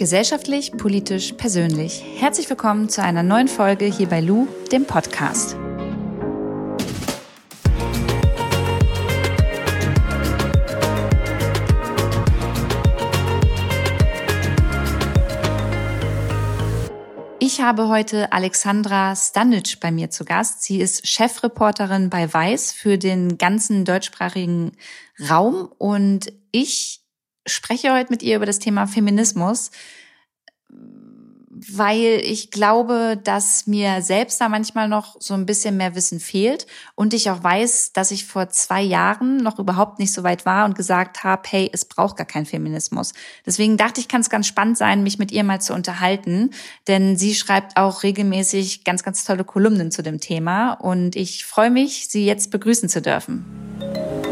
Gesellschaftlich, politisch, persönlich. Herzlich willkommen zu einer neuen Folge hier bei Lou, dem Podcast. Ich habe heute Alexandra Stanic bei mir zu Gast. Sie ist Chefreporterin bei Weiß für den ganzen deutschsprachigen Raum und ich spreche heute mit ihr über das Thema Feminismus, weil ich glaube, dass mir selbst da manchmal noch so ein bisschen mehr Wissen fehlt und ich auch weiß, dass ich vor zwei Jahren noch überhaupt nicht so weit war und gesagt habe, hey, es braucht gar keinen Feminismus. Deswegen dachte ich, kann es ganz spannend sein, mich mit ihr mal zu unterhalten, denn sie schreibt auch regelmäßig ganz, ganz tolle Kolumnen zu dem Thema und ich freue mich, sie jetzt begrüßen zu dürfen.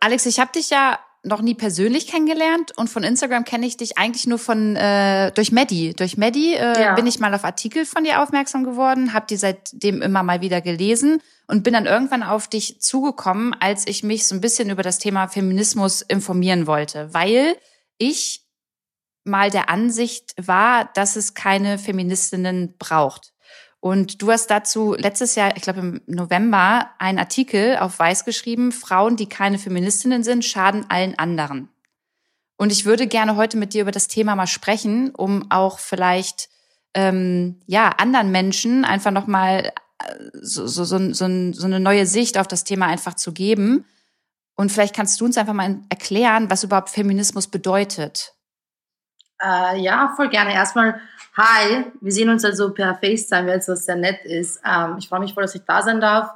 Alex, ich habe dich ja noch nie persönlich kennengelernt und von Instagram kenne ich dich eigentlich nur von äh, durch Maddie. Durch Maddie äh, ja. bin ich mal auf Artikel von dir aufmerksam geworden, habe die seitdem immer mal wieder gelesen und bin dann irgendwann auf dich zugekommen, als ich mich so ein bisschen über das Thema Feminismus informieren wollte, weil ich mal der Ansicht war, dass es keine Feministinnen braucht. Und du hast dazu letztes Jahr, ich glaube im November, einen Artikel auf Weiß geschrieben, Frauen, die keine Feministinnen sind, schaden allen anderen. Und ich würde gerne heute mit dir über das Thema mal sprechen, um auch vielleicht ähm, ja anderen Menschen einfach nochmal äh, so, so, so, so eine neue Sicht auf das Thema einfach zu geben. Und vielleicht kannst du uns einfach mal erklären, was überhaupt Feminismus bedeutet. Äh, ja, voll gerne. Erstmal Hi, wir sehen uns also per FaceTime, weil es so sehr nett ist. Ähm, ich freue mich voll, dass ich da sein darf.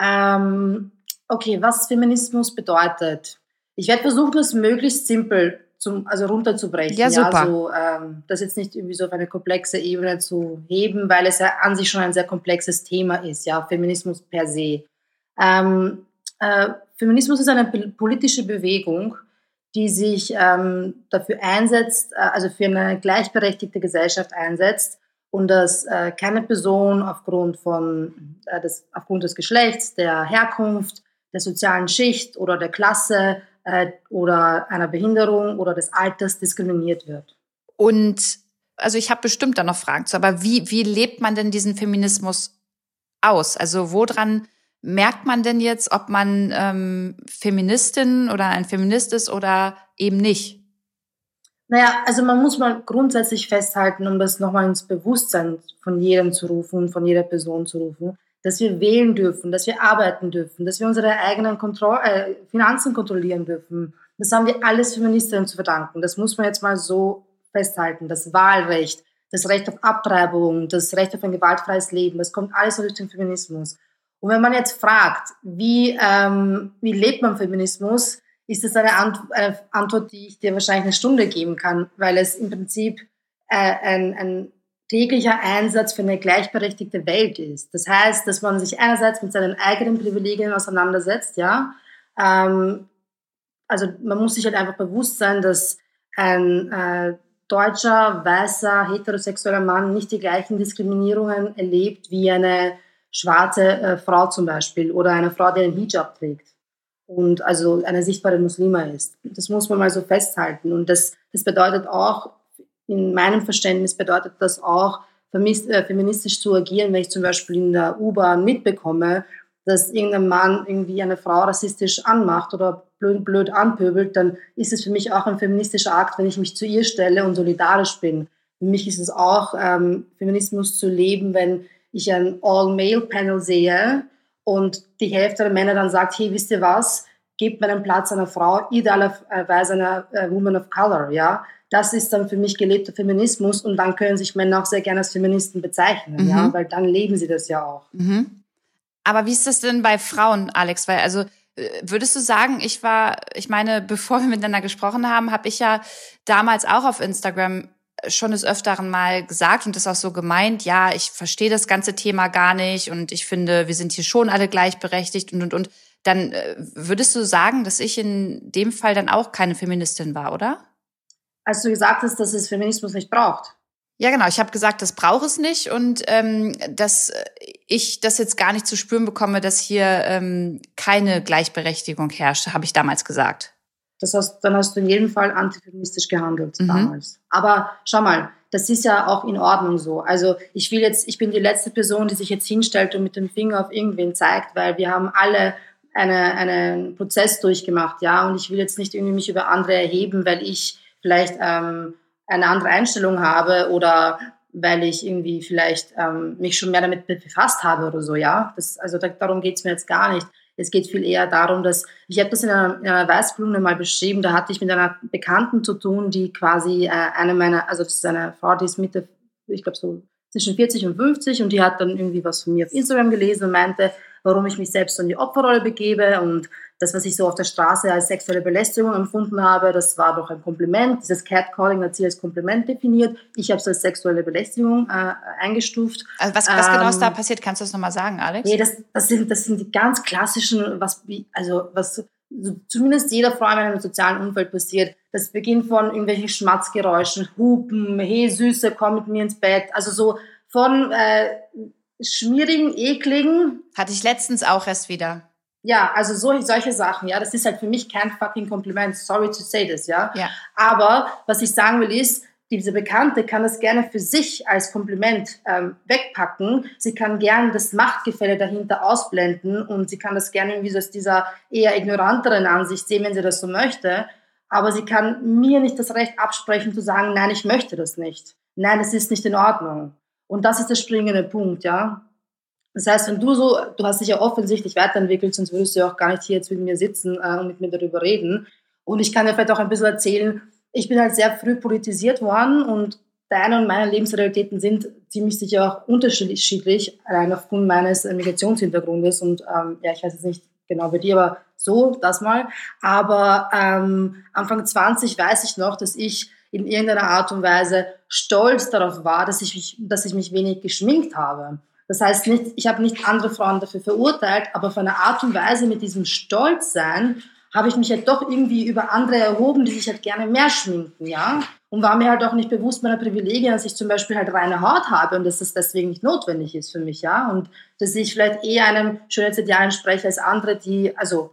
Ähm, okay, was Feminismus bedeutet. Ich werde versuchen, das möglichst simpel zum, also runterzubrechen. Ja, super. Ja, also, ähm, das jetzt nicht irgendwie so auf eine komplexe Ebene zu heben, weil es ja an sich schon ein sehr komplexes Thema ist, ja, Feminismus per se. Ähm, äh, Feminismus ist eine politische Bewegung, die sich ähm, dafür einsetzt, äh, also für eine gleichberechtigte Gesellschaft einsetzt und dass äh, keine Person aufgrund von äh, des, aufgrund des Geschlechts, der Herkunft, der sozialen Schicht oder der Klasse äh, oder einer Behinderung oder des Alters diskriminiert wird. Und also ich habe bestimmt da noch Fragen zu, aber wie, wie lebt man denn diesen Feminismus aus? Also woran merkt man denn jetzt, ob man ähm, Feministin oder ein Feminist ist oder eben nicht? Naja, also man muss mal grundsätzlich festhalten, um das nochmal ins Bewusstsein von jedem zu rufen, von jeder Person zu rufen, dass wir wählen dürfen, dass wir arbeiten dürfen, dass wir unsere eigenen Kontroll äh, Finanzen kontrollieren dürfen. Das haben wir alles Feministinnen zu verdanken. Das muss man jetzt mal so festhalten. Das Wahlrecht, das Recht auf Abtreibung, das Recht auf ein gewaltfreies Leben, das kommt alles durch den Feminismus. Und wenn man jetzt fragt, wie, ähm, wie lebt man Feminismus, ist das eine, Ant eine, Antwort, die ich dir wahrscheinlich eine Stunde geben kann, weil es im Prinzip äh, ein, ein täglicher Einsatz für eine gleichberechtigte Welt ist. Das heißt, dass man sich einerseits mit seinen eigenen Privilegien auseinandersetzt, ja. Ähm, also man muss sich halt einfach bewusst sein, dass ein äh, deutscher, weißer, heterosexueller Mann nicht die gleichen Diskriminierungen erlebt wie eine schwarze äh, Frau zum Beispiel oder eine Frau, die einen Hijab trägt und also eine sichtbare Muslima ist. Das muss man mal so festhalten. Und das, das bedeutet auch, in meinem Verständnis bedeutet das auch, äh, feministisch zu agieren, wenn ich zum Beispiel in der U-Bahn mitbekomme, dass irgendein Mann irgendwie eine Frau rassistisch anmacht oder blöd, blöd anpöbelt, dann ist es für mich auch ein feministischer Akt, wenn ich mich zu ihr stelle und solidarisch bin. Für mich ist es auch ähm, Feminismus zu leben, wenn ich ein All-Male-Panel sehe und die Hälfte der Männer dann sagt, hey, wisst ihr was, gebt meinen Platz einer Frau, idealerweise einer äh, Woman of Color, ja. Das ist dann für mich gelebter Feminismus und dann können sich Männer auch sehr gerne als Feministen bezeichnen, mhm. ja, weil dann leben sie das ja auch. Mhm. Aber wie ist das denn bei Frauen, Alex? Weil also äh, Würdest du sagen, ich war, ich meine, bevor wir miteinander gesprochen haben, habe ich ja damals auch auf Instagram schon des Öfteren mal gesagt und das auch so gemeint, ja, ich verstehe das ganze Thema gar nicht und ich finde, wir sind hier schon alle gleichberechtigt und und und. Dann äh, würdest du sagen, dass ich in dem Fall dann auch keine Feministin war, oder? Als du gesagt hast, dass es Feminismus nicht braucht. Ja, genau. Ich habe gesagt, das braucht es nicht und ähm, dass ich das jetzt gar nicht zu spüren bekomme, dass hier ähm, keine Gleichberechtigung herrscht, habe ich damals gesagt. Das heißt, dann hast du in jedem Fall antifeministisch gehandelt mhm. damals. Aber schau mal, das ist ja auch in Ordnung so. Also ich will jetzt, ich bin die letzte Person, die sich jetzt hinstellt und mit dem Finger auf irgendwen zeigt, weil wir haben alle eine, einen Prozess durchgemacht, ja. Und ich will jetzt nicht irgendwie mich über andere erheben, weil ich vielleicht ähm, eine andere Einstellung habe oder weil ich irgendwie vielleicht ähm, mich schon mehr damit befasst habe oder so, ja. Das, also da, darum geht's mir jetzt gar nicht. Es geht viel eher darum, dass ich habe das in einer, in einer Weißblume mal beschrieben. Da hatte ich mit einer Bekannten zu tun, die quasi äh, eine meiner, also das ist eine Frau, die ist Mitte, ich glaube so zwischen 40 und 50 und die hat dann irgendwie was von mir auf Instagram gelesen und meinte, warum ich mich selbst in die Opferrolle begebe und das, was ich so auf der Straße als sexuelle Belästigung empfunden habe, das war doch ein Kompliment. Dieses Catcalling hat sie als Kompliment definiert. Ich habe es als sexuelle Belästigung äh, eingestuft. Also was, was genau ist da ähm, passiert? Kannst du das nochmal sagen, Alex? Nee, das, das, sind, das sind die ganz klassischen, was, also was zumindest jeder Frau in einem sozialen Umfeld passiert. Das beginnt von irgendwelchen Schmatzgeräuschen, Hupen, hey Süße, komm mit mir ins Bett. Also so von äh, schmierigen, ekligen. Hatte ich letztens auch erst wieder. Ja, also so, solche Sachen, ja, das ist halt für mich kein fucking Kompliment. Sorry to say this, ja. ja. Aber was ich sagen will ist, diese Bekannte kann das gerne für sich als Kompliment ähm, wegpacken. Sie kann gerne das Machtgefälle dahinter ausblenden und sie kann das gerne irgendwie so aus dieser eher ignoranteren Ansicht sehen, wenn sie das so möchte. Aber sie kann mir nicht das Recht absprechen zu sagen, nein, ich möchte das nicht. Nein, es ist nicht in Ordnung. Und das ist der springende Punkt, ja. Das heißt, wenn du so, du hast dich ja offensichtlich weiterentwickelt, sonst würdest du ja auch gar nicht hier jetzt mit mir sitzen äh, und mit mir darüber reden. Und ich kann dir vielleicht auch ein bisschen erzählen, ich bin halt sehr früh politisiert worden und deine und meine Lebensrealitäten sind ziemlich sicher auch unterschiedlich, allein aufgrund meines Migrationshintergrundes. Und ähm, ja, ich weiß jetzt nicht genau bei dir, aber so, das mal. Aber ähm, Anfang 20 weiß ich noch, dass ich in irgendeiner Art und Weise stolz darauf war, dass ich mich, dass ich mich wenig geschminkt habe. Das heißt nicht, ich habe nicht andere Frauen dafür verurteilt, aber von einer Art und Weise mit diesem Stolzsein habe ich mich halt doch irgendwie über andere erhoben, die sich halt gerne mehr schminken, ja. Und war mir halt auch nicht bewusst meiner Privilegien, dass ich zum Beispiel halt reine Haut habe und dass das deswegen nicht notwendig ist für mich, ja. Und dass ich vielleicht eher einem Schönheitsideal entspreche als andere, die, also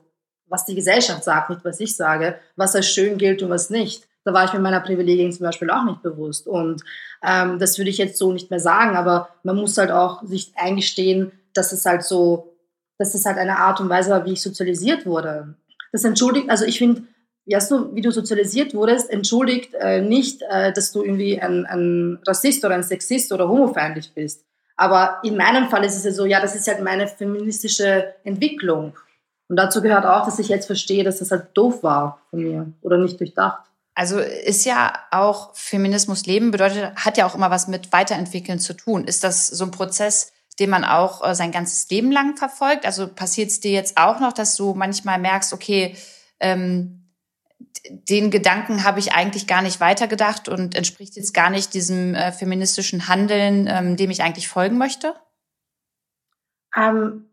was die Gesellschaft sagt, nicht was ich sage, was als schön gilt und was nicht. Da war ich mir meiner Privilegien zum Beispiel auch nicht bewusst. Und ähm, das würde ich jetzt so nicht mehr sagen, aber man muss halt auch sich eingestehen, dass es halt so, dass es halt eine Art und Weise war, wie ich sozialisiert wurde. Das entschuldigt, also ich finde, ja, so wie du sozialisiert wurdest, entschuldigt äh, nicht, äh, dass du irgendwie ein, ein Rassist oder ein Sexist oder homofeindlich bist. Aber in meinem Fall ist es ja so, ja, das ist halt meine feministische Entwicklung. Und dazu gehört auch, dass ich jetzt verstehe, dass das halt doof war von mir oder nicht durchdacht. Also ist ja auch Feminismus leben bedeutet, hat ja auch immer was mit Weiterentwickeln zu tun. Ist das so ein Prozess, den man auch äh, sein ganzes Leben lang verfolgt? Also passiert es dir jetzt auch noch, dass du manchmal merkst, okay, ähm, den Gedanken habe ich eigentlich gar nicht weitergedacht und entspricht jetzt gar nicht diesem äh, feministischen Handeln, ähm, dem ich eigentlich folgen möchte? Ähm,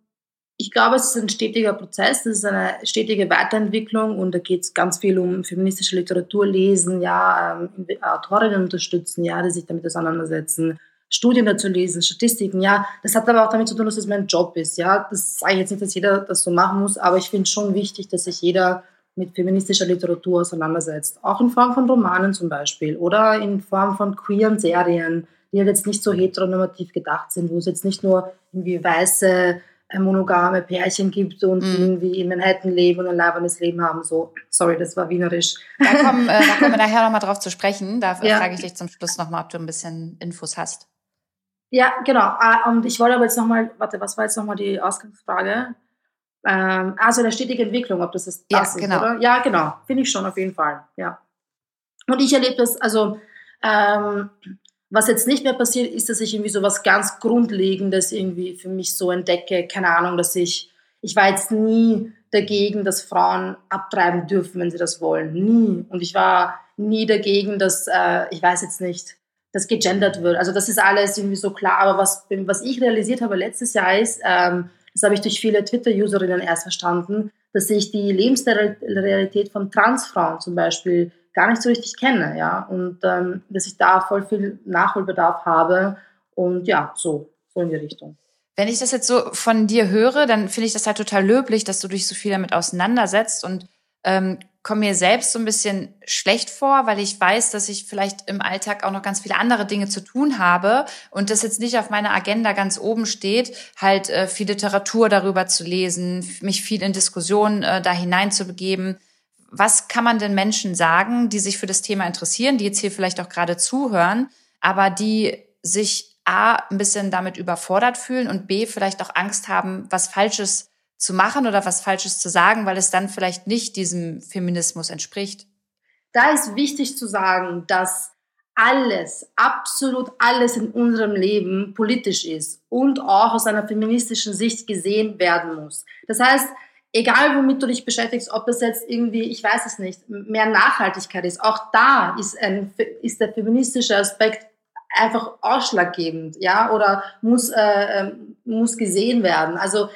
ich glaube, es ist ein stetiger Prozess, es ist eine stetige Weiterentwicklung und da geht es ganz viel um feministische Literatur lesen, ja, ähm, Autorinnen unterstützen, ja, die sich damit auseinandersetzen, Studien dazu lesen, Statistiken, ja. Das hat aber auch damit zu tun, dass es mein Job ist, ja. Das sage ich jetzt nicht, dass jeder das so machen muss, aber ich finde schon wichtig, dass sich jeder mit feministischer Literatur auseinandersetzt. Auch in Form von Romanen zum Beispiel oder in Form von queeren Serien, die halt jetzt nicht so heteronormativ gedacht sind, wo es jetzt nicht nur irgendwie weiße monogame Pärchen gibt und mhm. irgendwie in Manhattan leben und ein leibendes Leben haben. So, sorry, das war wienerisch. Da kommen, äh, da kommen wir nachher nochmal drauf zu sprechen. Da ja. frage ich dich zum Schluss nochmal, ob du ein bisschen Infos hast. Ja, genau. Ah, und ich wollte aber jetzt nochmal, warte, was war jetzt nochmal die Ausgangsfrage? Ähm, also der stetige Entwicklung, ob das ist, das ja, genau. oder? Ja, genau. Finde ich schon auf jeden Fall. Ja. Und ich erlebe das, also ähm, was jetzt nicht mehr passiert, ist, dass ich irgendwie so was ganz Grundlegendes irgendwie für mich so entdecke. Keine Ahnung, dass ich, ich war jetzt nie dagegen, dass Frauen abtreiben dürfen, wenn sie das wollen. Nie. Und ich war nie dagegen, dass, äh, ich weiß jetzt nicht, dass gegendert wird. Also das ist alles irgendwie so klar. Aber was, was ich realisiert habe letztes Jahr ist, ähm, das habe ich durch viele Twitter-Userinnen erst verstanden, dass ich die Lebensrealität von Transfrauen zum Beispiel gar nicht so richtig kenne, ja, und ähm, dass ich da voll viel Nachholbedarf habe und ja, so, so in die Richtung. Wenn ich das jetzt so von dir höre, dann finde ich das halt total löblich, dass du dich so viel damit auseinandersetzt und ähm, komme mir selbst so ein bisschen schlecht vor, weil ich weiß, dass ich vielleicht im Alltag auch noch ganz viele andere Dinge zu tun habe und das jetzt nicht auf meiner Agenda ganz oben steht, halt äh, viel Literatur darüber zu lesen, mich viel in Diskussionen äh, da hineinzubegeben. Was kann man denn Menschen sagen, die sich für das Thema interessieren, die jetzt hier vielleicht auch gerade zuhören, aber die sich A, ein bisschen damit überfordert fühlen und B, vielleicht auch Angst haben, was Falsches zu machen oder was Falsches zu sagen, weil es dann vielleicht nicht diesem Feminismus entspricht? Da ist wichtig zu sagen, dass alles, absolut alles in unserem Leben politisch ist und auch aus einer feministischen Sicht gesehen werden muss. Das heißt, egal womit du dich beschäftigst, ob das jetzt irgendwie, ich weiß es nicht, mehr Nachhaltigkeit ist, auch da ist, ein, ist der feministische Aspekt einfach ausschlaggebend, ja, oder muss, äh, ähm, muss gesehen werden. Also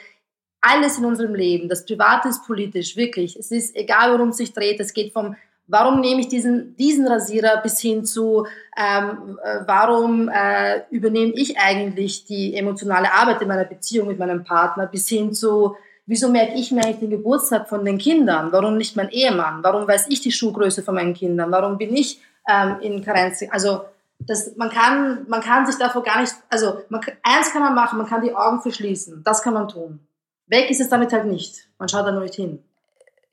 alles in unserem Leben, das Private ist politisch, wirklich. Es ist egal, worum es sich dreht. Es geht vom, warum nehme ich diesen, diesen Rasierer bis hin zu, ähm, äh, warum äh, übernehme ich eigentlich die emotionale Arbeit in meiner Beziehung mit meinem Partner, bis hin zu, wieso merke ich mir eigentlich den Geburtstag von den Kindern? Warum nicht mein Ehemann? Warum weiß ich die Schuhgröße von meinen Kindern? Warum bin ich ähm, in Karenz? Also, das, man, kann, man kann sich davor gar nicht, also man, eins kann man machen, man kann die Augen verschließen. Das kann man tun. Weg ist es damit halt nicht. Man schaut da nur nicht hin.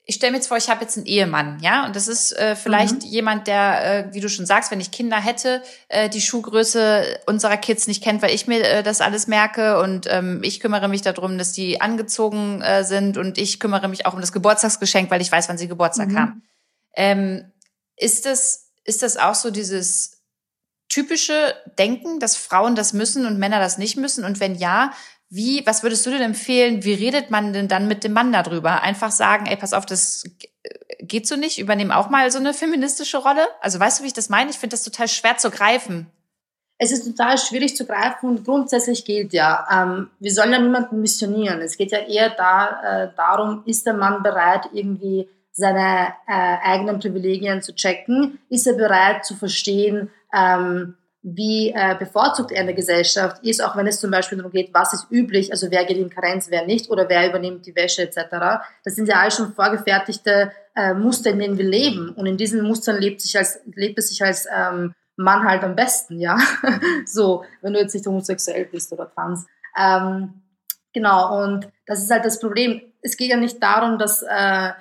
Ich stelle mir jetzt vor, ich habe jetzt einen Ehemann, ja, und das ist äh, vielleicht mhm. jemand, der, äh, wie du schon sagst, wenn ich Kinder hätte, äh, die Schuhgröße unserer Kids nicht kennt, weil ich mir äh, das alles merke und ähm, ich kümmere mich darum, dass die angezogen äh, sind und ich kümmere mich auch um das Geburtstagsgeschenk, weil ich weiß, wann sie Geburtstag mhm. haben. Ähm, ist das ist das auch so dieses typische Denken, dass Frauen das müssen und Männer das nicht müssen? Und wenn ja, wie, was würdest du denn empfehlen? Wie redet man denn dann mit dem Mann darüber? Einfach sagen, ey, pass auf, das geht so nicht. Übernehmen auch mal so eine feministische Rolle. Also weißt du, wie ich das meine? Ich finde das total schwer zu greifen. Es ist total schwierig zu greifen und grundsätzlich gilt ja, ähm, wir sollen ja niemanden missionieren. Es geht ja eher da, äh, darum, ist der Mann bereit, irgendwie seine äh, eigenen Privilegien zu checken? Ist er bereit zu verstehen, ähm, wie äh, bevorzugt er in der Gesellschaft ist, auch wenn es zum Beispiel darum geht, was ist üblich, also wer geht in Karenz, wer nicht oder wer übernimmt die Wäsche etc. Das sind ja alles schon vorgefertigte äh, Muster, in denen wir leben und in diesen Mustern lebt, sich als, lebt es sich als ähm, Mann halt am besten, ja. so, wenn du jetzt nicht homosexuell bist oder trans. Ähm, genau, und das ist halt das Problem. Es geht ja nicht darum, dass äh,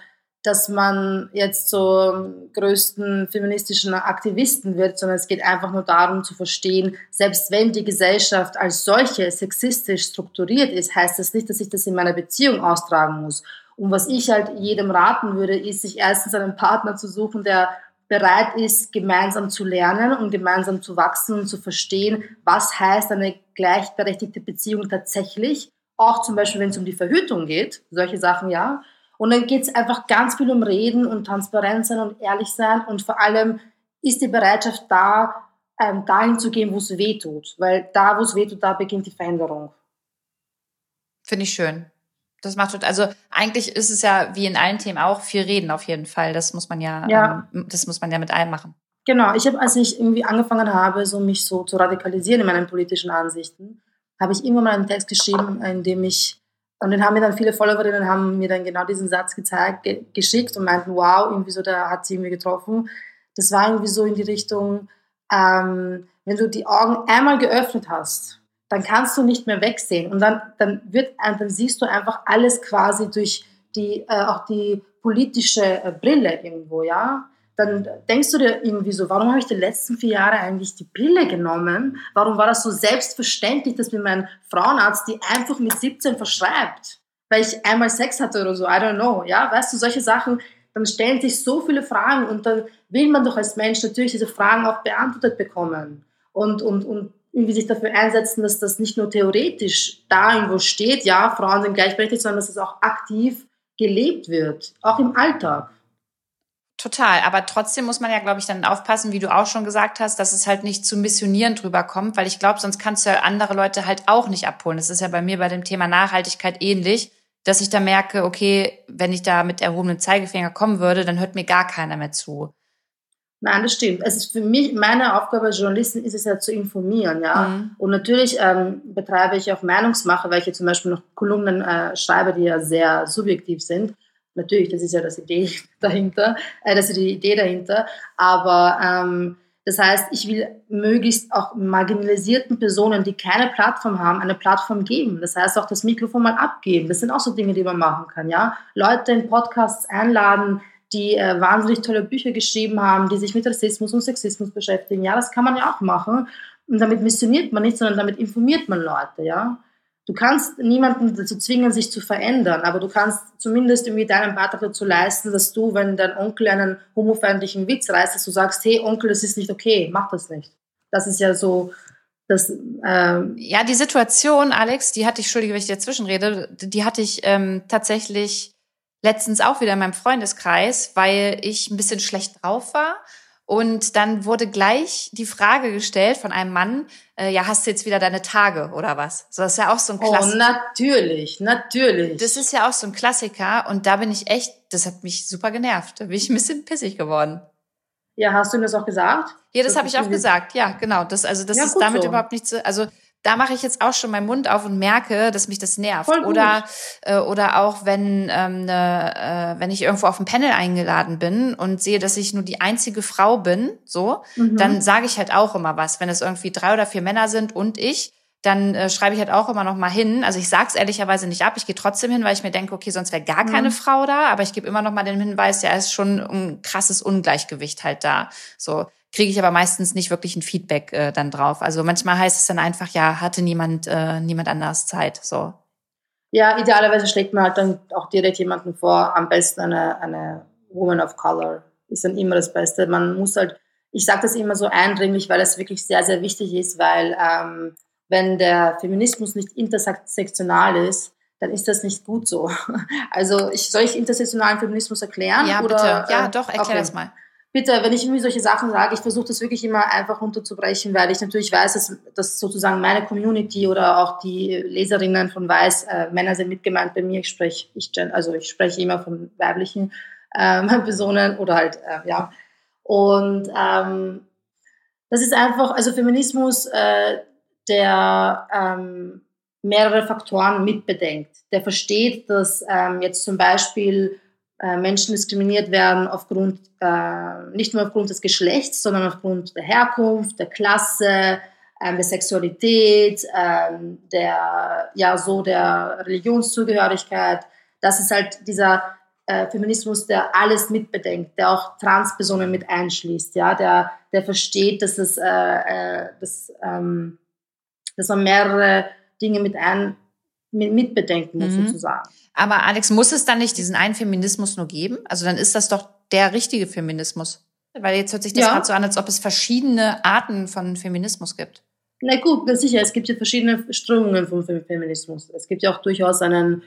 dass man jetzt zum größten feministischen Aktivisten wird, sondern es geht einfach nur darum zu verstehen, selbst wenn die Gesellschaft als solche sexistisch strukturiert ist, heißt das nicht, dass ich das in meiner Beziehung austragen muss. Und was ich halt jedem raten würde, ist, sich erstens einen Partner zu suchen, der bereit ist, gemeinsam zu lernen und gemeinsam zu wachsen und zu verstehen, was heißt eine gleichberechtigte Beziehung tatsächlich. Auch zum Beispiel, wenn es um die Verhütung geht, solche Sachen ja und dann geht es einfach ganz viel um Reden und Transparenz sein und ehrlich sein und vor allem ist die Bereitschaft da, ähm, dahin zu gehen, wo es weh tut. Weil da, wo es weh tut, da beginnt die Veränderung. Finde ich schön. Das macht also eigentlich ist es ja wie in allen Themen auch viel reden auf jeden Fall. Das muss man ja, ja. Ähm, das muss man ja mit allem machen. Genau. Ich habe, als ich irgendwie angefangen habe, so mich so zu radikalisieren in meinen politischen Ansichten, habe ich irgendwann mal einen Text geschrieben, in dem ich und den haben mir dann viele Followerinnen haben mir dann genau diesen Satz gezeigt, ge geschickt und meinten, wow, irgendwie so, da hat sie irgendwie getroffen. Das war irgendwie so in die Richtung, ähm, wenn du die Augen einmal geöffnet hast, dann kannst du nicht mehr wegsehen und dann, dann wird, dann siehst du einfach alles quasi durch die, äh, auch die politische äh, Brille irgendwo, ja dann denkst du dir irgendwie so, warum habe ich die letzten vier Jahre eigentlich die Pille genommen? Warum war das so selbstverständlich, dass mir mein Frauenarzt die einfach mit 17 verschreibt? Weil ich einmal Sex hatte oder so, I don't know, ja, weißt du, solche Sachen, dann stellen sich so viele Fragen und dann will man doch als Mensch natürlich diese Fragen auch beantwortet bekommen und, und, und irgendwie sich dafür einsetzen, dass das nicht nur theoretisch da irgendwo steht, ja, Frauen sind gleichberechtigt, sondern dass es auch aktiv gelebt wird, auch im Alltag. Total, aber trotzdem muss man ja, glaube ich, dann aufpassen, wie du auch schon gesagt hast, dass es halt nicht zu missionieren drüber kommt, weil ich glaube, sonst kannst du ja andere Leute halt auch nicht abholen. Das ist ja bei mir bei dem Thema Nachhaltigkeit ähnlich, dass ich da merke, okay, wenn ich da mit erhobenem Zeigefinger kommen würde, dann hört mir gar keiner mehr zu. Nein, das stimmt. Es ist für mich, meine Aufgabe als Journalistin ist es ja zu informieren, ja. Mhm. Und natürlich ähm, betreibe ich auch Meinungsmache, weil ich zum Beispiel noch Kolumnen äh, schreibe, die ja sehr subjektiv sind. Natürlich, das ist ja das Idee dahinter, äh, das ist die Idee dahinter. Aber ähm, das heißt, ich will möglichst auch marginalisierten Personen, die keine Plattform haben, eine Plattform geben. Das heißt auch das Mikrofon mal abgeben. Das sind auch so Dinge, die man machen kann. Ja, Leute in Podcasts einladen, die äh, wahnsinnig tolle Bücher geschrieben haben, die sich mit Rassismus und Sexismus beschäftigen. Ja, das kann man ja auch machen. Und damit missioniert man nicht, sondern damit informiert man Leute. Ja, du kannst niemanden dazu zwingen, sich zu verändern, aber du kannst zumindest irgendwie deinen Beitrag dazu leisten, dass du, wenn dein Onkel einen homofeindlichen Witz reißt, dass du sagst, hey Onkel, das ist nicht okay, mach das nicht. Das ist ja so das, ähm ja, die Situation, Alex, die hatte ich, entschuldige, wenn ich dazwischen rede, die hatte ich ähm, tatsächlich letztens auch wieder in meinem Freundeskreis, weil ich ein bisschen schlecht drauf war und dann wurde gleich die Frage gestellt von einem Mann, äh, ja, hast du jetzt wieder deine Tage oder was? So, das ist ja auch so ein Klassiker. Oh, natürlich, natürlich. Das ist ja auch so ein Klassiker und da bin ich echt, das hat mich super genervt. Da bin ich ein bisschen pissig geworden. Ja, hast du ihm das auch gesagt? Ja, das, das habe ich auch gesagt. Ja, genau. Das, also das ja, ist damit so. überhaupt nicht so. Also da mache ich jetzt auch schon meinen Mund auf und merke, dass mich das nervt. Oder äh, oder auch wenn ähm, ne, äh, wenn ich irgendwo auf ein Panel eingeladen bin und sehe, dass ich nur die einzige Frau bin, so, mhm. dann sage ich halt auch immer was. Wenn es irgendwie drei oder vier Männer sind und ich, dann äh, schreibe ich halt auch immer noch mal hin. Also ich sage es ehrlicherweise nicht ab. Ich gehe trotzdem hin, weil ich mir denke, okay, sonst wäre gar keine mhm. Frau da. Aber ich gebe immer noch mal den Hinweis, ja, ist schon ein krasses Ungleichgewicht halt da. So kriege ich aber meistens nicht wirklich ein Feedback äh, dann drauf. Also manchmal heißt es dann einfach, ja, hatte niemand, äh, niemand anders Zeit. So. Ja, idealerweise schlägt man halt dann auch direkt jemanden vor, am besten eine, eine Woman of Color. Ist dann immer das Beste. Man muss halt, ich sage das immer so eindringlich, weil es wirklich sehr, sehr wichtig ist, weil ähm, wenn der Feminismus nicht intersektional ist, dann ist das nicht gut so. Also ich, soll ich intersektionalen Feminismus erklären? Ja, oder, bitte. Ja, doch, erklär okay. das mal bitte, wenn ich irgendwie solche Sachen sage, ich versuche das wirklich immer einfach runterzubrechen, weil ich natürlich weiß, dass, dass sozusagen meine Community oder auch die Leserinnen von Weiß, äh, Männer sind mitgemeint bei mir, ich spreche, ich, also ich spreche immer von weiblichen ähm, Personen oder halt, äh, ja. Und ähm, das ist einfach, also Feminismus, äh, der ähm, mehrere Faktoren mitbedenkt. Der versteht, dass ähm, jetzt zum Beispiel äh, Menschen diskriminiert werden aufgrund, äh, nicht nur aufgrund des Geschlechts, sondern aufgrund der Herkunft, der Klasse, äh, der Sexualität, ähm, der, ja, so der Religionszugehörigkeit. Das ist halt dieser äh, Feminismus, der alles mitbedenkt, der auch Transpersonen mit einschließt, ja, der, der versteht, dass es, äh, äh, dass, ähm, dass man mehrere Dinge mit ein, mit, mitbedenken muss, mhm. sozusagen. Aber Alex, muss es dann nicht diesen einen Feminismus nur geben? Also dann ist das doch der richtige Feminismus. Weil jetzt hört sich das ja. gerade so an, als ob es verschiedene Arten von Feminismus gibt. Na gut, sicher, es gibt ja verschiedene Strömungen vom Feminismus. Es gibt ja auch durchaus einen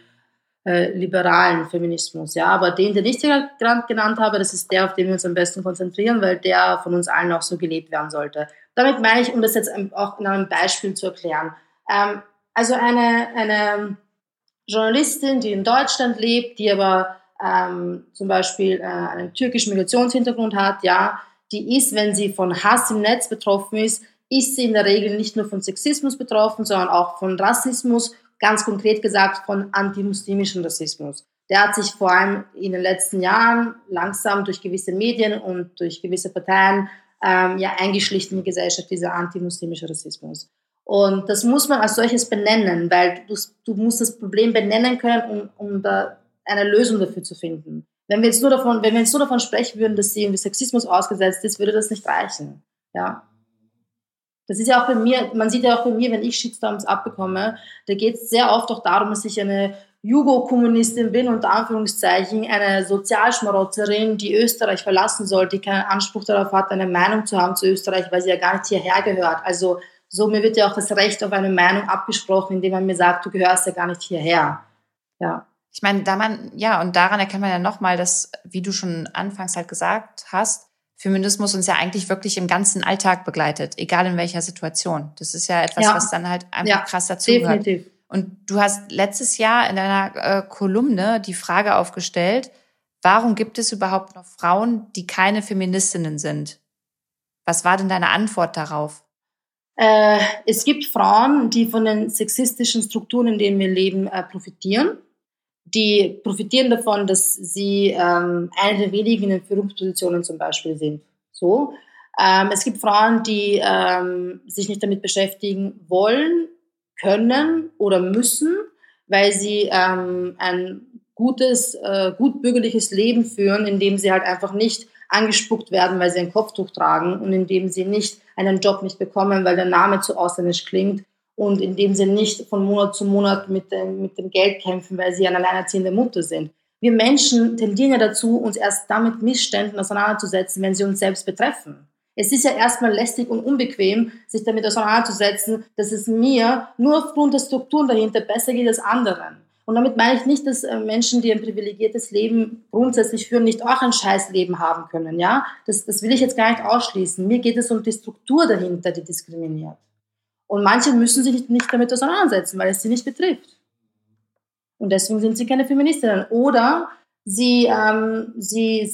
äh, liberalen Feminismus, ja. Aber den, den ich gerade genannt habe, das ist der, auf den wir uns am besten konzentrieren, weil der von uns allen auch so gelebt werden sollte. Damit meine ich, um das jetzt auch in einem Beispiel zu erklären. Ähm, also eine, eine Journalistin, die in Deutschland lebt, die aber ähm, zum Beispiel äh, einen türkischen Migrationshintergrund hat, ja, die ist, wenn sie von Hass im Netz betroffen ist, ist sie in der Regel nicht nur von Sexismus betroffen, sondern auch von Rassismus, ganz konkret gesagt von antimuslimischen Rassismus. Der hat sich vor allem in den letzten Jahren langsam durch gewisse Medien und durch gewisse Parteien ähm, ja eingeschlichen in die Gesellschaft, dieser antimuslimische Rassismus. Und das muss man als solches benennen, weil du, du musst das Problem benennen können, um, um da eine Lösung dafür zu finden. Wenn wir jetzt nur davon, wenn wir jetzt nur davon sprechen würden, dass sie irgendwie Sexismus ausgesetzt ist, würde das nicht reichen. Ja. Das ist ja auch bei mir, man sieht ja auch bei mir, wenn ich Shitstorms abbekomme, da geht es sehr oft auch darum, dass ich eine Jugo-Kommunistin bin, unter Anführungszeichen, eine Sozialschmarotzerin, die Österreich verlassen soll, die keinen Anspruch darauf hat, eine Meinung zu haben zu Österreich, weil sie ja gar nicht hierher gehört. Also so, mir wird ja auch das Recht auf eine Meinung abgesprochen, indem man mir sagt, du gehörst ja gar nicht hierher. Ja. Ich meine, da man, ja, und daran erkennt man ja nochmal, dass, wie du schon anfangs halt gesagt hast, Feminismus uns ja eigentlich wirklich im ganzen Alltag begleitet, egal in welcher Situation. Das ist ja etwas, ja. was dann halt einfach ja, krass dazu gehört. Und du hast letztes Jahr in deiner äh, Kolumne die Frage aufgestellt, warum gibt es überhaupt noch Frauen, die keine Feministinnen sind? Was war denn deine Antwort darauf? Äh, es gibt Frauen, die von den sexistischen Strukturen, in denen wir leben, äh, profitieren, die profitieren davon, dass sie ähm, eine der wenigen in Führungspositionen zum Beispiel sind. So. Ähm, es gibt Frauen, die ähm, sich nicht damit beschäftigen wollen, können oder müssen, weil sie ähm, ein gutes, äh, gut bürgerliches Leben führen, in dem sie halt einfach nicht angespuckt werden, weil sie ein Kopftuch tragen und in dem sie nicht einen Job nicht bekommen, weil der Name zu ausländisch klingt und in dem sie nicht von Monat zu Monat mit dem, mit dem Geld kämpfen, weil sie eine alleinerziehende Mutter sind. Wir Menschen tendieren ja dazu, uns erst damit Missständen auseinanderzusetzen, wenn sie uns selbst betreffen. Es ist ja erstmal lästig und unbequem, sich damit auseinanderzusetzen, dass es mir nur aufgrund der Strukturen dahinter besser geht als anderen. Und damit meine ich nicht, dass äh, Menschen, die ein privilegiertes Leben grundsätzlich führen, nicht auch ein Scheißleben haben können. Ja, das, das will ich jetzt gar nicht ausschließen. Mir geht es um die Struktur dahinter, die diskriminiert. Und manche müssen sich nicht damit auseinandersetzen, weil es sie nicht betrifft. Und deswegen sind sie keine Feministinnen. Oder sie, ähm, sie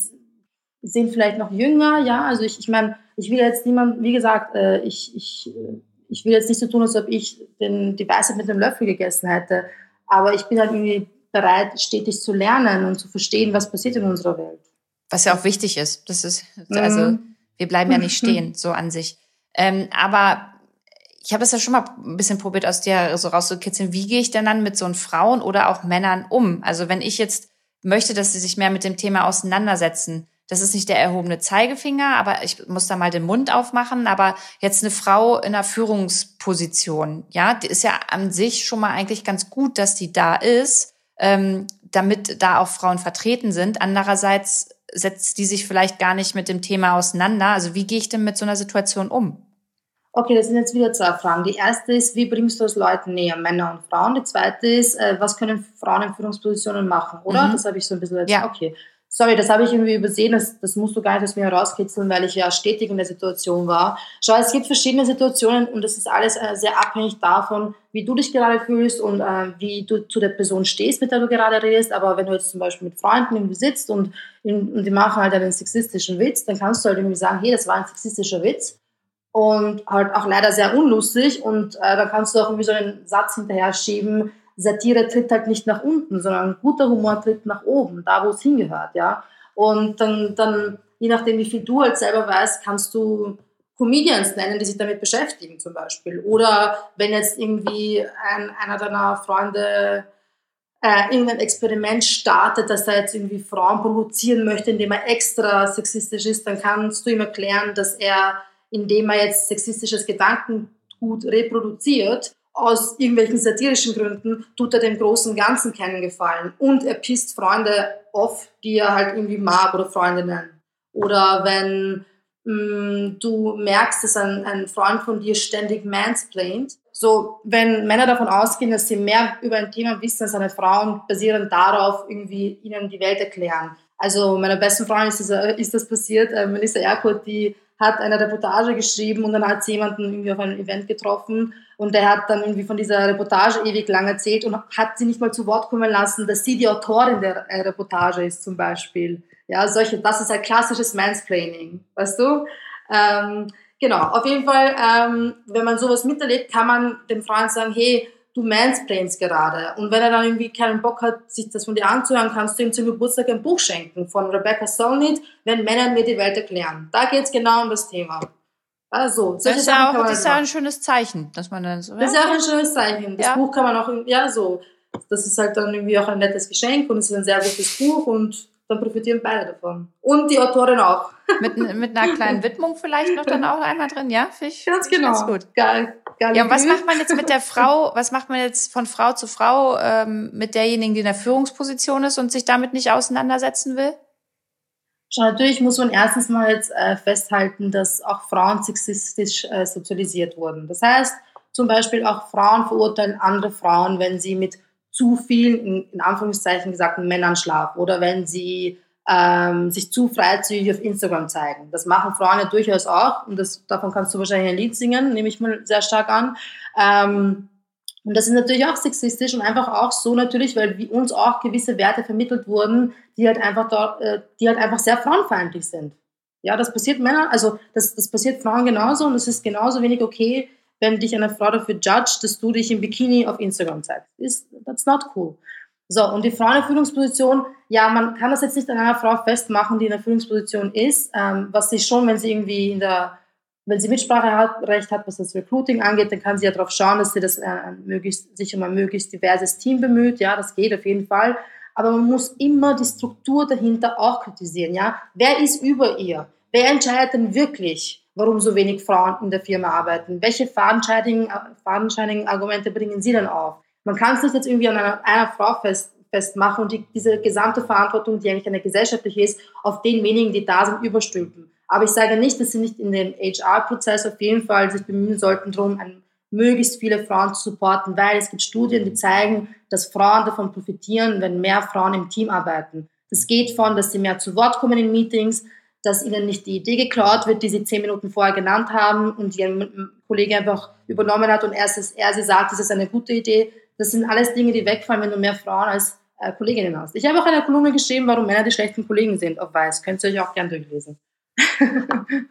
sind vielleicht noch jünger, ja. Also ich, ich meine, ich will jetzt niemand, wie gesagt, äh, ich, ich, äh, ich will jetzt nicht so tun, als ob ich den, die Weisheit mit dem Löffel gegessen hätte. Aber ich bin halt irgendwie bereit, stetig zu lernen und zu verstehen, was passiert in unserer Welt. Was ja auch wichtig ist. Das ist, also, mhm. wir bleiben ja nicht stehen, so an sich. Ähm, aber ich habe es ja schon mal ein bisschen probiert, aus dir so rauszukitzeln. Wie gehe ich denn dann mit so Frauen oder auch Männern um? Also wenn ich jetzt möchte, dass sie sich mehr mit dem Thema auseinandersetzen, das ist nicht der erhobene Zeigefinger, aber ich muss da mal den Mund aufmachen. Aber jetzt eine Frau in einer Führungsposition, ja, die ist ja an sich schon mal eigentlich ganz gut, dass die da ist, ähm, damit da auch Frauen vertreten sind. Andererseits setzt die sich vielleicht gar nicht mit dem Thema auseinander. Also wie gehe ich denn mit so einer Situation um? Okay, das sind jetzt wieder zwei Fragen. Die erste ist, wie bringst du es Leuten näher, Männer und Frauen? Die zweite ist, äh, was können Frauen in Führungspositionen machen, oder? Mhm. Das habe ich so ein bisschen jetzt, ja. okay. Sorry, das habe ich irgendwie übersehen, das, das musst du gar nicht aus mir herauskitzeln, weil ich ja stetig in der Situation war. Schau, es gibt verschiedene Situationen und das ist alles äh, sehr abhängig davon, wie du dich gerade fühlst und äh, wie du zu der Person stehst, mit der du gerade redest. Aber wenn du jetzt zum Beispiel mit Freunden irgendwie sitzt und, und die machen halt einen sexistischen Witz, dann kannst du halt irgendwie sagen, hey, das war ein sexistischer Witz und halt auch leider sehr unlustig und äh, dann kannst du auch irgendwie so einen Satz hinterher schieben, Satire tritt halt nicht nach unten, sondern guter Humor tritt nach oben, da wo es hingehört, ja. Und dann, dann, je nachdem, wie viel du halt selber weißt, kannst du Comedians nennen, die sich damit beschäftigen zum Beispiel. Oder wenn jetzt irgendwie ein, einer deiner Freunde äh, irgendein Experiment startet, dass er jetzt irgendwie Frauen provozieren möchte, indem er extra sexistisch ist, dann kannst du ihm erklären, dass er, indem er jetzt sexistisches Gedankengut reproduziert, aus irgendwelchen satirischen Gründen tut er dem großen Ganzen keinen Gefallen. Und er pisst Freunde off, die er halt irgendwie mag oder Freundinnen. Oder wenn mh, mm, du merkst, dass ein, ein Freund von dir ständig mansplaint. So, wenn Männer davon ausgehen, dass sie mehr über ein Thema wissen als eine Frau und basierend darauf irgendwie ihnen die Welt erklären. Also meiner besten Freundin ist das, ist das passiert, äh, Melissa Erkurt, die hat eine Reportage geschrieben und dann hat sie jemanden irgendwie auf einem Event getroffen und der hat dann irgendwie von dieser Reportage ewig lang erzählt und hat sie nicht mal zu Wort kommen lassen, dass sie die Autorin der äh, Reportage ist zum Beispiel. Ja, solche, das ist ein klassisches Mansplaining, weißt du? Ähm, genau, auf jeden Fall, ähm, wenn man sowas miterlebt, kann man dem Freund sagen, hey, du mansplainst gerade. Und wenn er dann irgendwie keinen Bock hat, sich das von dir anzuhören, kannst du ihm zum Geburtstag ein Buch schenken von Rebecca Solnit, wenn Männer mir die Welt erklären. Da geht's genau um das Thema. Also, das ist, ja auch, das ist ja ein schönes Zeichen, dass man dann so. Das ist ja auch ein schönes Zeichen. Das ja. Buch kann man auch, ja, so. Das ist halt dann irgendwie auch ein nettes Geschenk und es ist ein sehr gutes Buch und dann profitieren beide davon. Und die Autorin auch. Mit, mit einer kleinen Widmung vielleicht noch dann auch einmal drin, ja? Fisch, ganz genau. Ganz gut. Geil. Geil ja, und was macht man jetzt mit der Frau, was macht man jetzt von Frau zu Frau ähm, mit derjenigen, die in der Führungsposition ist und sich damit nicht auseinandersetzen will? Schau, natürlich muss man erstens mal jetzt äh, festhalten, dass auch Frauen sexistisch äh, sozialisiert wurden. Das heißt, zum Beispiel auch Frauen verurteilen andere Frauen, wenn sie mit zu vielen, in, in Anführungszeichen gesagt, Männern schlafen oder wenn sie ähm, sich zu freizügig auf Instagram zeigen. Das machen Frauen ja durchaus auch und das, davon kannst du wahrscheinlich ein Lied singen, nehme ich mal sehr stark an. Ähm, und das ist natürlich auch sexistisch und einfach auch so natürlich, weil uns auch gewisse Werte vermittelt wurden, die halt einfach dort, äh, die halt einfach sehr frauenfeindlich sind. Ja, das passiert Männern, also das, das passiert Frauen genauso und es ist genauso wenig okay, wenn dich eine Frau dafür judgt, dass du dich im Bikini auf Instagram zeigst. Ist, that's not cool. So, und die Frau in der Führungsposition, ja, man kann das jetzt nicht an einer Frau festmachen, die in der Führungsposition ist, ähm, was sie schon, wenn sie irgendwie in der, wenn sie Mitspracherecht hat, was das Recruiting angeht, dann kann sie ja darauf schauen, dass sie das äh, möglichst, sich um ein möglichst diverses Team bemüht, ja, das geht auf jeden Fall. Aber man muss immer die Struktur dahinter auch kritisieren, ja. Wer ist über ihr? Wer entscheidet denn wirklich, warum so wenig Frauen in der Firma arbeiten? Welche fadenscheinigen, fadenscheinigen Argumente bringen sie denn auf? Man kann es nicht jetzt irgendwie an einer, einer Frau fest, festmachen und die, diese gesamte Verantwortung, die eigentlich eine gesellschaftliche ist, auf den wenigen, die da sind, überstülpen. Aber ich sage nicht, dass sie nicht in dem HR-Prozess auf jeden Fall sich bemühen sollten, darum ein, möglichst viele Frauen zu supporten, weil es gibt Studien, die zeigen, dass Frauen davon profitieren, wenn mehr Frauen im Team arbeiten. Das geht von, dass sie mehr zu Wort kommen in Meetings, dass ihnen nicht die Idee geklaut wird, die sie zehn Minuten vorher genannt haben und ihr Kollege einfach übernommen hat und erst er sie sagt, das ist eine gute Idee, das sind alles Dinge, die wegfallen, wenn du mehr Frauen als äh, Kolleginnen hast. Ich habe auch eine Kolumne geschrieben, warum Männer die schlechten Kollegen sind, auf Weiß. Könnt ihr euch auch gern durchlesen.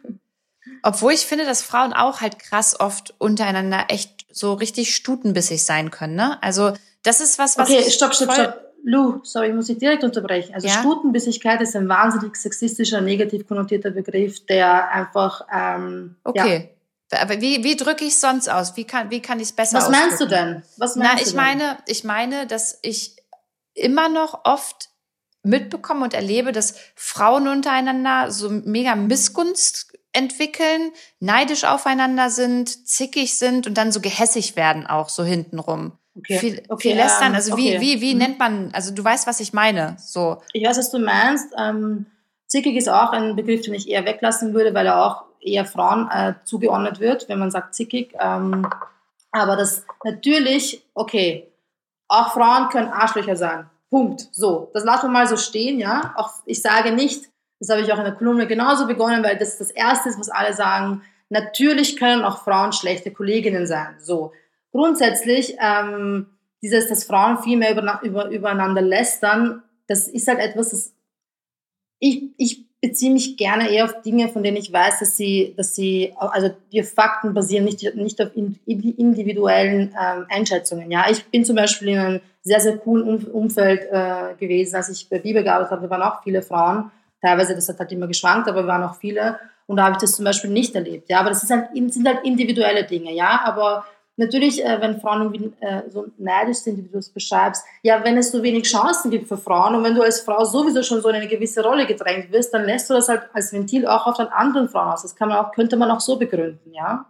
Obwohl ich finde, dass Frauen auch halt krass oft untereinander echt so richtig stutenbissig sein können. Ne? Also das ist was, was. Okay, stopp, stopp, stopp. Lou, sorry, ich muss dich direkt unterbrechen. Also ja? Stutenbissigkeit ist ein wahnsinnig sexistischer, negativ konnotierter Begriff, der einfach. Ähm, okay. Ja, aber wie, wie drücke ich es sonst aus? Wie kann, wie kann ich es besser Was meinst du denn? Was meinst Na, ich du denn? meine, ich meine, dass ich immer noch oft mitbekomme und erlebe, dass Frauen untereinander so mega Missgunst entwickeln, neidisch aufeinander sind, zickig sind und dann so gehässig werden auch so hintenrum. Okay. Viel, okay, viel lästern, ähm, also okay. wie, wie, wie mhm. nennt man, also du weißt, was ich meine, so. Ich weiß, was du meinst. Ähm, zickig ist auch ein Begriff, den ich eher weglassen würde, weil er auch eher Frauen äh, zugeordnet wird, wenn man sagt zickig. Ähm, aber das natürlich, okay, auch Frauen können Arschlöcher sein. Punkt. So, das lassen wir mal so stehen, ja. Auch ich sage nicht, das habe ich auch in der Kolumne genauso begonnen, weil das das Erste ist, was alle sagen. Natürlich können auch Frauen schlechte Kolleginnen sein. So, grundsätzlich ähm, dieses, dass Frauen viel mehr über, über, übereinander lästern, das ist halt etwas, das ich, ich beziehe mich gerne eher auf Dinge, von denen ich weiß, dass sie, dass sie, also die Fakten basieren nicht, nicht auf individuellen ähm, Einschätzungen. Ja, ich bin zum Beispiel in einem sehr, sehr coolen Umfeld äh, gewesen, als ich bei Biber gearbeitet habe. Da waren auch viele Frauen. Teilweise, das hat halt immer geschwankt, aber waren auch viele. Und da habe ich das zum Beispiel nicht erlebt. Ja, aber das halt, sind halt individuelle Dinge. Ja, aber Natürlich, äh, wenn Frauen irgendwie äh, so neidisch sind, wie du es beschreibst, ja, wenn es so wenig Chancen gibt für Frauen und wenn du als Frau sowieso schon so in eine gewisse Rolle gedrängt wirst, dann lässt du das halt als Ventil auch auf den anderen Frauen aus. Das kann man auch, könnte man auch so begründen, ja.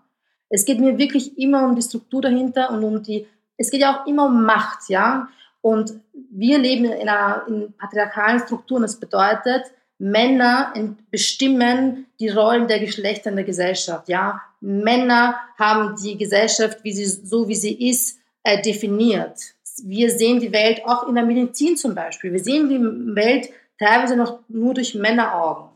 Es geht mir wirklich immer um die Struktur dahinter und um die, es geht ja auch immer um Macht, ja. Und wir leben in einer in patriarchalen Struktur und das bedeutet, Männer bestimmen die Rollen der Geschlechter in der Gesellschaft. Ja, Männer haben die Gesellschaft, wie sie so wie sie ist, äh, definiert. Wir sehen die Welt auch in der Medizin zum Beispiel. Wir sehen die Welt teilweise noch nur durch Männeraugen.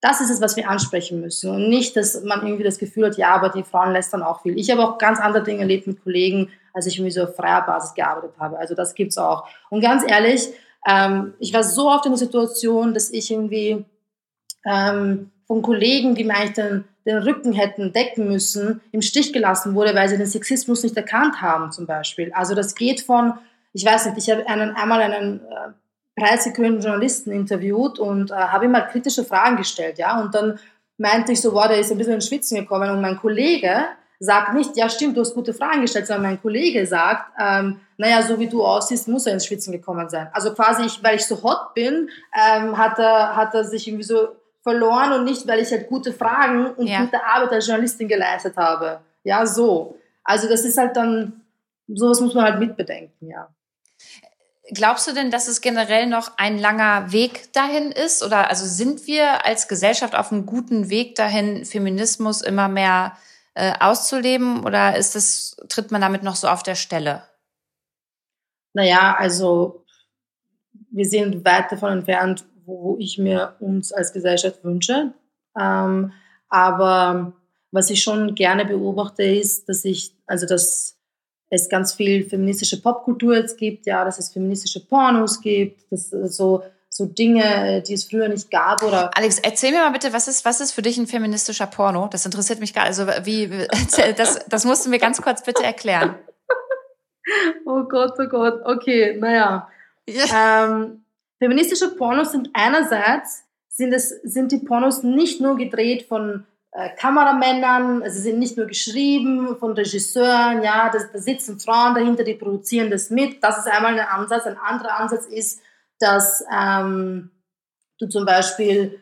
Das ist es, was wir ansprechen müssen und nicht, dass man irgendwie das Gefühl hat, ja, aber die Frauen lästern auch viel. Ich habe auch ganz andere Dinge erlebt mit Kollegen, als ich irgendwie so auf freier Basis gearbeitet habe. Also das gibt's auch. Und ganz ehrlich, ähm, ich war so oft in der Situation, dass ich irgendwie ähm, von Kollegen, die mir eigentlich den, den Rücken hätten decken müssen, im Stich gelassen wurde, weil sie den Sexismus nicht erkannt haben, zum Beispiel. Also das geht von, ich weiß nicht, ich habe einen, einmal einen äh, preisgekrönten Journalisten interviewt und äh, habe ihm mal kritische Fragen gestellt, ja, und dann meinte ich so, wow, der ist ein bisschen in Schwitzen gekommen und mein Kollege sagt nicht, ja stimmt, du hast gute Fragen gestellt, sondern mein Kollege sagt, ähm, naja, so wie du aussiehst, muss er ins Schwitzen gekommen sein. Also quasi, ich, weil ich so hot bin, ähm, hat, er, hat er sich irgendwie so verloren und nicht, weil ich halt gute Fragen und ja. gute Arbeit als Journalistin geleistet habe. Ja, so. Also das ist halt dann, sowas muss man halt mitbedenken, ja. Glaubst du denn, dass es generell noch ein langer Weg dahin ist? Oder also sind wir als Gesellschaft auf einem guten Weg dahin, Feminismus immer mehr äh, auszuleben oder ist es, tritt man damit noch so auf der Stelle? Naja, also wir sind weit davon entfernt, wo ich mir uns als Gesellschaft wünsche. Ähm, aber was ich schon gerne beobachte, ist, dass ich, also dass es ganz viel feministische Popkultur jetzt gibt, ja, dass es feministische Pornos gibt, dass so so Dinge, die es früher nicht gab oder. Alex, erzähl mir mal bitte, was ist, was ist für dich ein feministischer Porno? Das interessiert mich gar, also wie, das, das musst du mir ganz kurz bitte erklären. oh Gott, oh Gott, okay, naja. Ja. Ähm, feministische Pornos sind einerseits, sind, es, sind die Pornos nicht nur gedreht von äh, Kameramännern, sie sind nicht nur geschrieben von Regisseuren, ja, da, da sitzen Frauen dahinter, die produzieren das mit. Das ist einmal ein Ansatz. Ein anderer Ansatz ist, dass ähm, du zum Beispiel,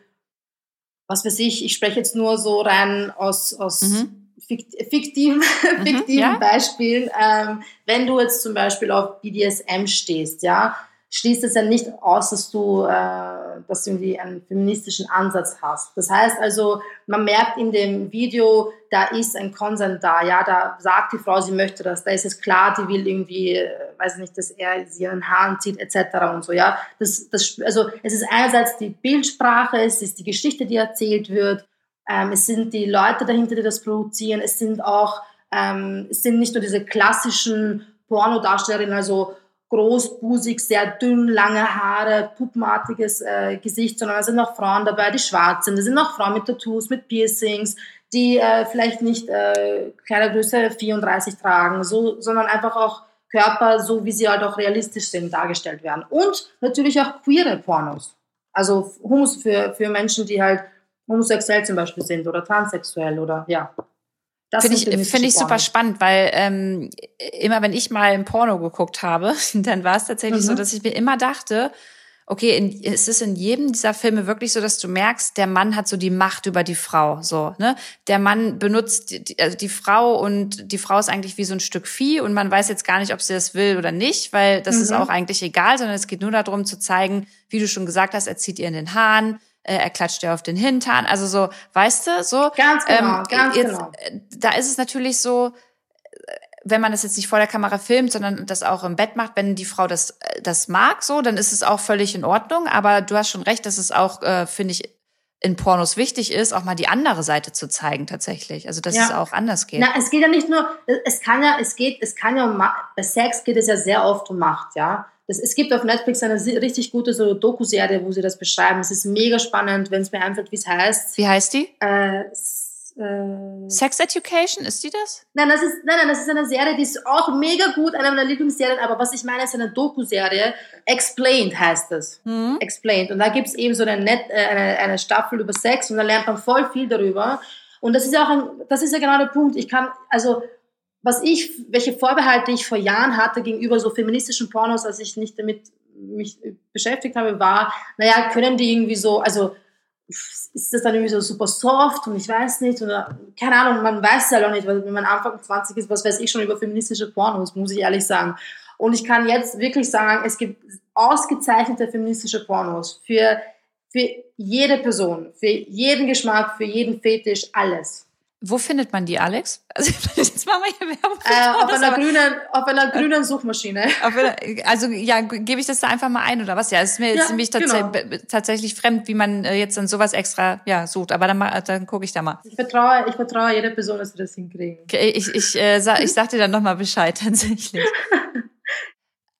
was weiß ich, ich spreche jetzt nur so rein aus, aus mhm. fiktiven, mhm, fiktiven ja. Beispielen, ähm, wenn du jetzt zum Beispiel auf BDSM stehst, ja, schließt es ja nicht aus, dass du, äh, dass du irgendwie einen feministischen Ansatz hast. Das heißt also, man merkt in dem Video, da ist ein Konsent da, ja, da sagt die Frau, sie möchte das, da ist es klar, die will irgendwie, äh, weiß nicht, dass er sie ihren Haaren zieht, etc. und so, ja. Das, das, also, es ist einerseits die Bildsprache, es ist die Geschichte, die erzählt wird, ähm, es sind die Leute dahinter, die das produzieren, es sind auch, ähm, es sind nicht nur diese klassischen Pornodarstellerinnen, also großbusig, sehr dünn, lange Haare, puppenartiges äh, Gesicht, sondern es sind auch Frauen dabei, die schwarz sind. Es sind auch Frauen mit Tattoos, mit Piercings, die äh, vielleicht nicht äh, Kleidergröße 34 tragen, so, sondern einfach auch Körper, so wie sie halt auch realistisch sind, dargestellt werden. Und natürlich auch queere Pornos. Also Humus für, für Menschen, die halt homosexuell zum Beispiel sind oder transsexuell oder ja. Finde ich, find ich super spannend, weil ähm, immer wenn ich mal ein Porno geguckt habe, dann war es tatsächlich mhm. so, dass ich mir immer dachte, okay, in, es ist in jedem dieser Filme wirklich so, dass du merkst, der Mann hat so die Macht über die Frau, so, ne? Der Mann benutzt die, also die Frau und die Frau ist eigentlich wie so ein Stück Vieh und man weiß jetzt gar nicht, ob sie das will oder nicht, weil das mhm. ist auch eigentlich egal, sondern es geht nur darum zu zeigen, wie du schon gesagt hast, er zieht ihr in den Haaren, äh, er klatscht dir auf den Hintern. Also so, weißt du, so. Ganz genau, ähm, ganz jetzt, genau. Äh, da ist es natürlich so, äh, wenn man das jetzt nicht vor der Kamera filmt, sondern das auch im Bett macht, wenn die Frau das, äh, das mag, so, dann ist es auch völlig in Ordnung. Aber du hast schon recht, dass es auch, äh, finde ich, in Pornos wichtig ist, auch mal die andere Seite zu zeigen tatsächlich. Also dass ja. es auch anders geht. Na, es geht ja nicht nur, es kann ja, es geht, es kann ja bei Sex geht es ja sehr oft um Macht, ja. Das, es gibt auf Netflix eine richtig gute so Doku-Serie, wo sie das beschreiben. Es ist mega spannend, wenn es mir einfällt, wie es heißt. Wie heißt die? Äh, äh, Sex Education, ist die das? Nein, das ist, nein, nein, das ist eine Serie, die ist auch mega gut, eine meiner Lieblingsserien, aber was ich meine, ist eine Doku-Serie. Explained heißt es. Mhm. Explained. Und da gibt es eben so eine, Net, äh, eine, eine Staffel über Sex und da lernt man voll viel darüber. Und das ist ja auch ein, das ist ja genau der Punkt. Ich kann, also, was ich, welche Vorbehalte ich vor Jahren hatte gegenüber so feministischen Pornos, als ich nicht damit mich beschäftigt habe, war, naja, können die irgendwie so, also ist das dann irgendwie so super soft und ich weiß nicht, oder keine Ahnung, man weiß ja auch nicht, weil wenn man Anfang 20 ist, was weiß ich schon über feministische Pornos, muss ich ehrlich sagen. Und ich kann jetzt wirklich sagen, es gibt ausgezeichnete feministische Pornos für, für jede Person, für jeden Geschmack, für jeden Fetisch, alles. Wo findet man die, Alex? Also, jetzt machen wir hier Werbung. Äh, auf, einer grünen, auf einer grünen Suchmaschine. also, ja, gebe ich das da einfach mal ein oder was? Ja, es ist mir jetzt nämlich tats genau. tatsächlich fremd, wie man äh, jetzt dann sowas extra ja, sucht. Aber dann, dann gucke ich da mal. Ich vertraue, ich vertraue jeder Person, dass wir das hinkriegen. Okay, ich, ich, äh, sag, ich sag dir dann nochmal Bescheid, tatsächlich.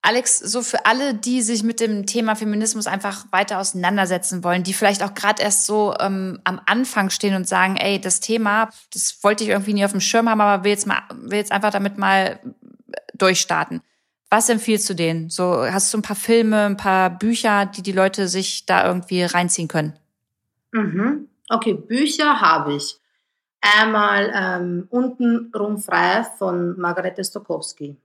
Alex, so für alle, die sich mit dem Thema Feminismus einfach weiter auseinandersetzen wollen, die vielleicht auch gerade erst so ähm, am Anfang stehen und sagen, ey, das Thema, das wollte ich irgendwie nie auf dem Schirm haben, aber will jetzt mal, will jetzt einfach damit mal durchstarten. Was empfiehlst du denen? So, hast du ein paar Filme, ein paar Bücher, die die Leute sich da irgendwie reinziehen können? Mhm. Okay, Bücher habe ich. Einmal ähm, Unten rum frei von Margarete Stokowski.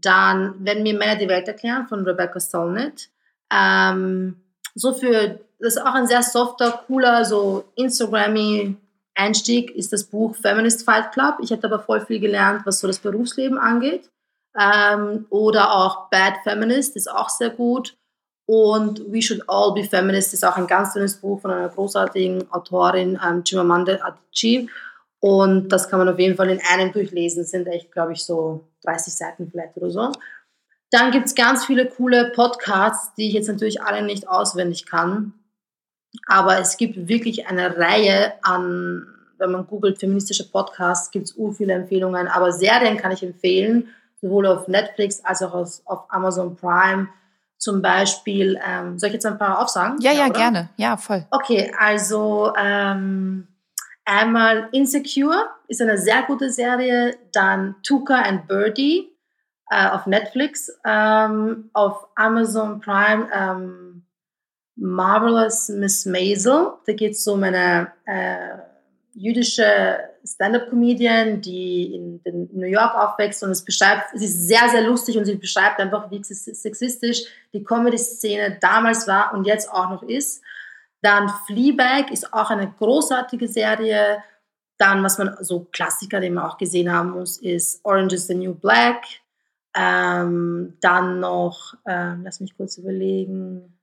Dann, wenn mir Männer die Welt erklären von Rebecca Solnit. Ähm, so für, das ist auch ein sehr softer, cooler, so Instagrammy Einstieg ist das Buch Feminist Fight Club. Ich hätte aber voll viel gelernt, was so das Berufsleben angeht. Ähm, oder auch Bad Feminist ist auch sehr gut. Und We Should All Be Feminist ist auch ein ganz dünnes Buch von einer großartigen Autorin, ähm, Chimamanda Adichie. Und das kann man auf jeden Fall in einem durchlesen. Das sind echt, glaube ich, so 30 Seiten vielleicht oder so. Dann gibt es ganz viele coole Podcasts, die ich jetzt natürlich alle nicht auswendig kann. Aber es gibt wirklich eine Reihe an, wenn man googelt, feministische Podcasts, gibt es ur viele Empfehlungen. Aber Serien kann ich empfehlen, sowohl auf Netflix als auch auf Amazon Prime. Zum Beispiel, ähm, soll ich jetzt ein paar aufsagen? Ja, ja, ja gerne. Ja, voll. Okay, also ähm, Einmal Insecure ist eine sehr gute Serie, dann Tuka and Birdie, äh, auf Netflix, ähm, auf Amazon Prime ähm, Marvelous Miss Maisel. Da geht es um eine äh, jüdische Stand-up-Comedian, die in, in, New York aufwächst und es beschreibt, es ist sehr, sehr lustig und sie beschreibt einfach, wie sexistisch die Comedy-Szene damals war und jetzt auch noch ist. Dann Fleabag ist auch eine großartige Serie. Dann, was man so Klassiker, den man auch gesehen haben muss, ist Orange is the New Black. Ähm, dann noch, äh, lass mich kurz überlegen.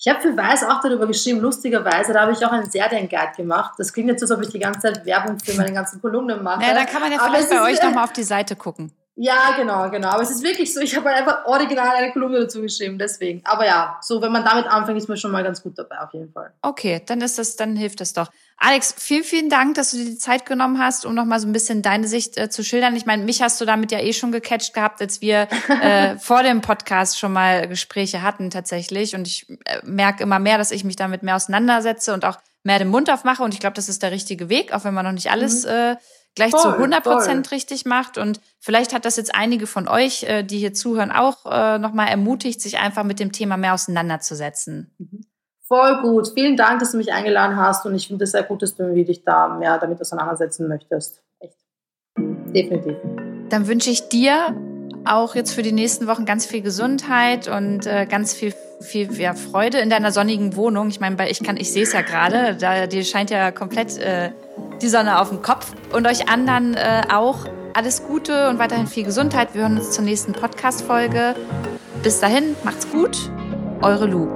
Ich habe für Weiß auch darüber geschrieben, lustigerweise, da habe ich auch einen Serienguide gemacht. Das klingt jetzt so, als ob ich die ganze Zeit Werbung für meine ganzen Kolumnen mache. Ja, da kann man ja vielleicht bei euch nochmal auf die Seite gucken. Ja, genau, genau. Aber es ist wirklich so, ich habe halt einfach original eine Kolumne dazu geschrieben, deswegen. Aber ja, so wenn man damit anfängt, ist man schon mal ganz gut dabei, auf jeden Fall. Okay, dann ist das, dann hilft das doch. Alex, vielen, vielen Dank, dass du dir die Zeit genommen hast, um nochmal so ein bisschen deine Sicht äh, zu schildern. Ich meine, mich hast du damit ja eh schon gecatcht gehabt, als wir äh, vor dem Podcast schon mal Gespräche hatten tatsächlich. Und ich äh, merke immer mehr, dass ich mich damit mehr auseinandersetze und auch mehr den Mund aufmache. Und ich glaube, das ist der richtige Weg, auch wenn man noch nicht alles mhm. Gleich voll, zu 100 Prozent richtig macht. Und vielleicht hat das jetzt einige von euch, äh, die hier zuhören, auch äh, nochmal ermutigt, sich einfach mit dem Thema mehr auseinanderzusetzen. Mhm. Voll gut. Vielen Dank, dass du mich eingeladen hast. Und ich finde es sehr gut, dass du dich da mehr damit auseinandersetzen möchtest. Echt. Definitiv. Dann wünsche ich dir auch jetzt für die nächsten Wochen ganz viel Gesundheit und äh, ganz viel viel ja, Freude in deiner sonnigen Wohnung. Ich meine, ich kann, ich sehe es ja gerade, da dir scheint ja komplett äh, die Sonne auf dem Kopf. Und euch anderen äh, auch alles Gute und weiterhin viel Gesundheit. Wir hören uns zur nächsten Podcast-Folge. Bis dahin, macht's gut. Eure Lu.